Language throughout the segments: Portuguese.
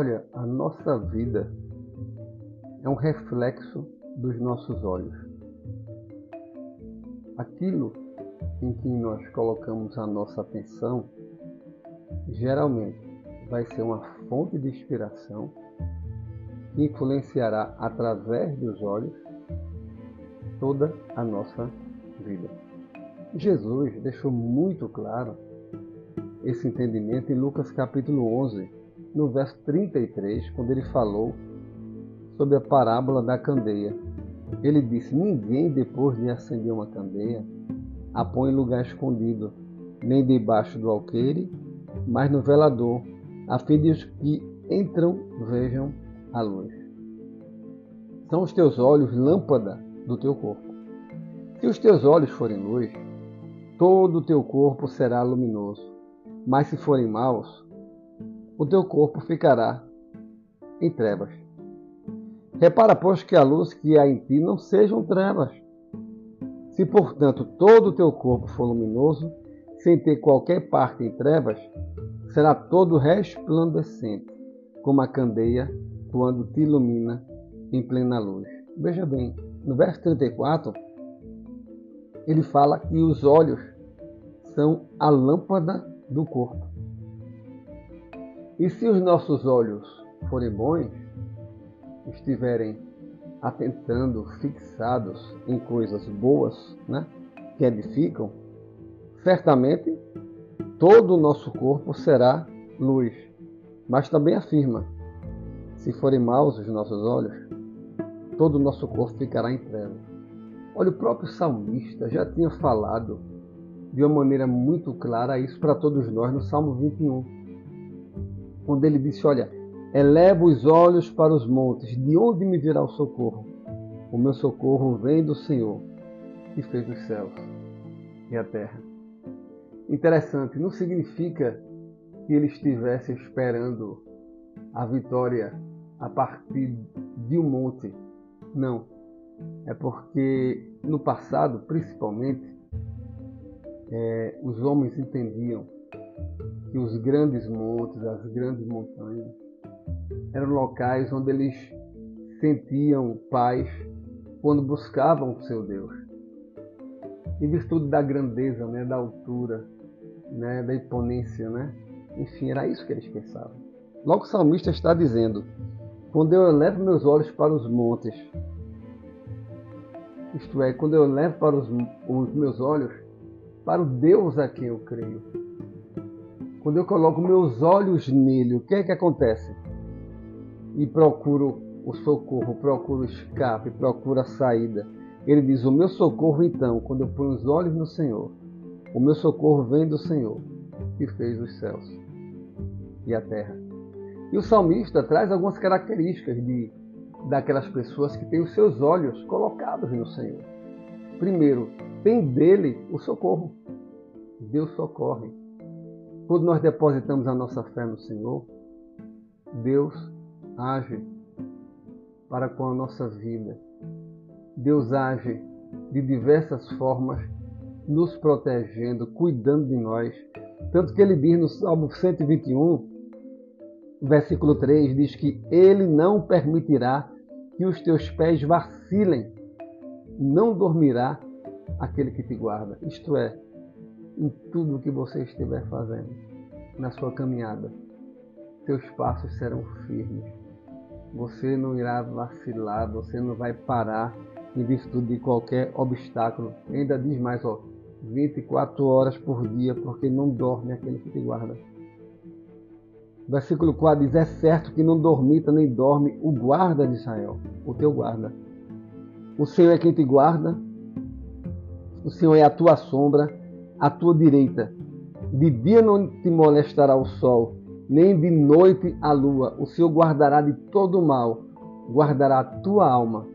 Olha, a nossa vida é um reflexo dos nossos olhos. Aquilo em que nós colocamos a nossa atenção geralmente vai ser uma fonte de inspiração que influenciará através dos olhos toda a nossa vida. Jesus deixou muito claro esse entendimento em Lucas capítulo 11, no verso 33, quando ele falou sobre a parábola da candeia. Ele disse: Ninguém, depois de acender uma candeia, a põe em lugar escondido, nem debaixo do alqueire, mas no velador, a fim de os que entram vejam a luz. São os teus olhos lâmpada do teu corpo. Se os teus olhos forem luz, todo o teu corpo será luminoso. Mas se forem maus, o teu corpo ficará em trevas. Repara, pois, que a luz que há em ti não sejam trevas. Se, portanto, todo o teu corpo for luminoso, sem ter qualquer parte em trevas, será todo resplandecente, como a candeia quando te ilumina em plena luz. Veja bem, no verso 34, ele fala que os olhos são a lâmpada do corpo. E se os nossos olhos forem bons, estiverem atentando, fixados em coisas boas, né, que edificam, certamente todo o nosso corpo será luz. Mas também afirma: se forem maus os nossos olhos, todo o nosso corpo ficará em trevas. Olha, o próprio salmista já tinha falado de uma maneira muito clara isso para todos nós no Salmo 21, quando ele disse: Olha, Eleva os olhos para os montes, de onde me virá o socorro? O meu socorro vem do Senhor, que fez os céus e a terra. Interessante, não significa que ele estivesse esperando a vitória a partir de um monte. Não. É porque no passado, principalmente, é, os homens entendiam que os grandes montes, as grandes montanhas, eram locais onde eles sentiam paz quando buscavam o seu Deus. Em virtude da grandeza, né, da altura, né, da imponência, né? Enfim, era isso que eles pensavam. Logo o salmista está dizendo: Quando eu levo meus olhos para os montes, isto é, quando eu levo para os, os meus olhos para o Deus a quem eu creio, quando eu coloco meus olhos nele, o que é que acontece? e procuro o socorro, procuro o escape, procuro a saída. Ele diz: O meu socorro, então, quando eu ponho os olhos no Senhor, o meu socorro vem do Senhor, que fez os céus e a terra. E o salmista traz algumas características de, daquelas pessoas que têm os seus olhos colocados no Senhor. Primeiro, tem dele o socorro. Deus socorre. Quando nós depositamos a nossa fé no Senhor, Deus age para com a nossa vida. Deus age de diversas formas, nos protegendo, cuidando de nós. Tanto que ele diz no Salmo 121, versículo 3, diz que ele não permitirá que os teus pés vacilem, não dormirá aquele que te guarda. Isto é, em tudo o que você estiver fazendo, na sua caminhada, teus passos serão firmes você não irá vacilar, você não vai parar em virtude de qualquer obstáculo. Ainda diz mais, ó, 24 horas por dia, porque não dorme aquele que te guarda. Versículo 4 diz: É certo que não dormita nem dorme o guarda de Israel, o teu guarda. O Senhor é quem te guarda, o Senhor é a tua sombra, a tua direita. De dia não te molestará o sol, nem de noite a lua. O Senhor guardará de todo mal, guardará a tua alma.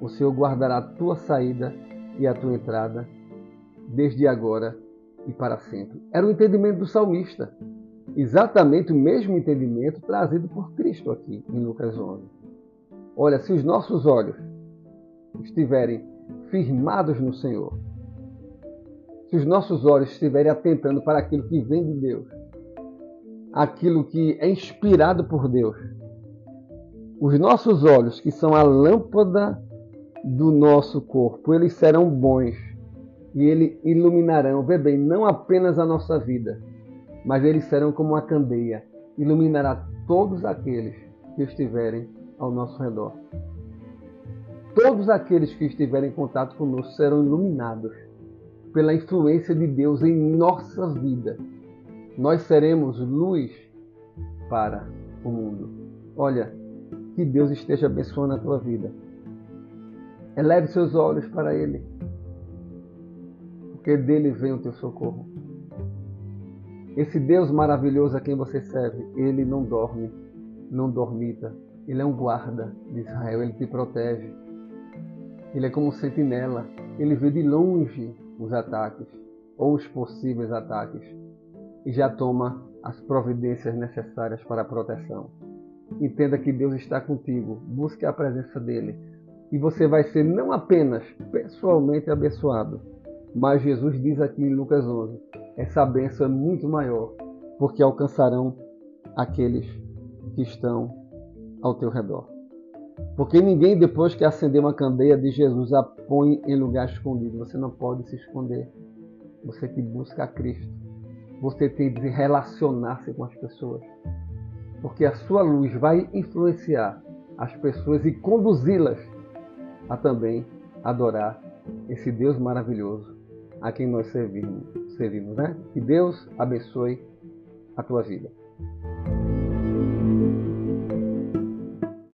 O Senhor guardará a tua saída e a tua entrada, desde agora e para sempre. Era o entendimento do salmista. Exatamente o mesmo entendimento trazido por Cristo aqui em Lucas 11. Olha, se os nossos olhos estiverem firmados no Senhor, se os nossos olhos estiverem atentando para aquilo que vem de Deus, aquilo que é inspirado por Deus, Os nossos olhos, que são a lâmpada do nosso corpo, eles serão bons e eles iluminarão, vê bem, não apenas a nossa vida, mas eles serão como uma candeia, iluminará todos aqueles que estiverem ao nosso redor. Todos aqueles que estiverem em contato conosco serão iluminados pela influência de Deus em nossa vida. Nós seremos luz para o mundo. Olha, que Deus esteja abençoando a tua vida. Eleve seus olhos para Ele, porque dele vem o teu socorro. Esse Deus maravilhoso a quem você serve, ele não dorme, não dormita. Ele é um guarda de Israel, ele te protege. Ele é como um sentinela, ele vê de longe os ataques ou os possíveis ataques e já toma as providências necessárias para a proteção. Entenda que Deus está contigo, busque a presença dele e você vai ser não apenas pessoalmente abençoado, mas Jesus diz aqui em Lucas 11: essa bênção é muito maior, porque alcançarão aqueles que estão ao teu redor. Porque ninguém, depois que acender uma candeia de Jesus, a põe em lugar escondido. Você não pode se esconder. Você que busca a Cristo. Você tem de relacionar-se com as pessoas. Porque a sua luz vai influenciar as pessoas e conduzi-las a também adorar esse Deus maravilhoso a quem nós servimos, servimos né? Que Deus abençoe a tua vida.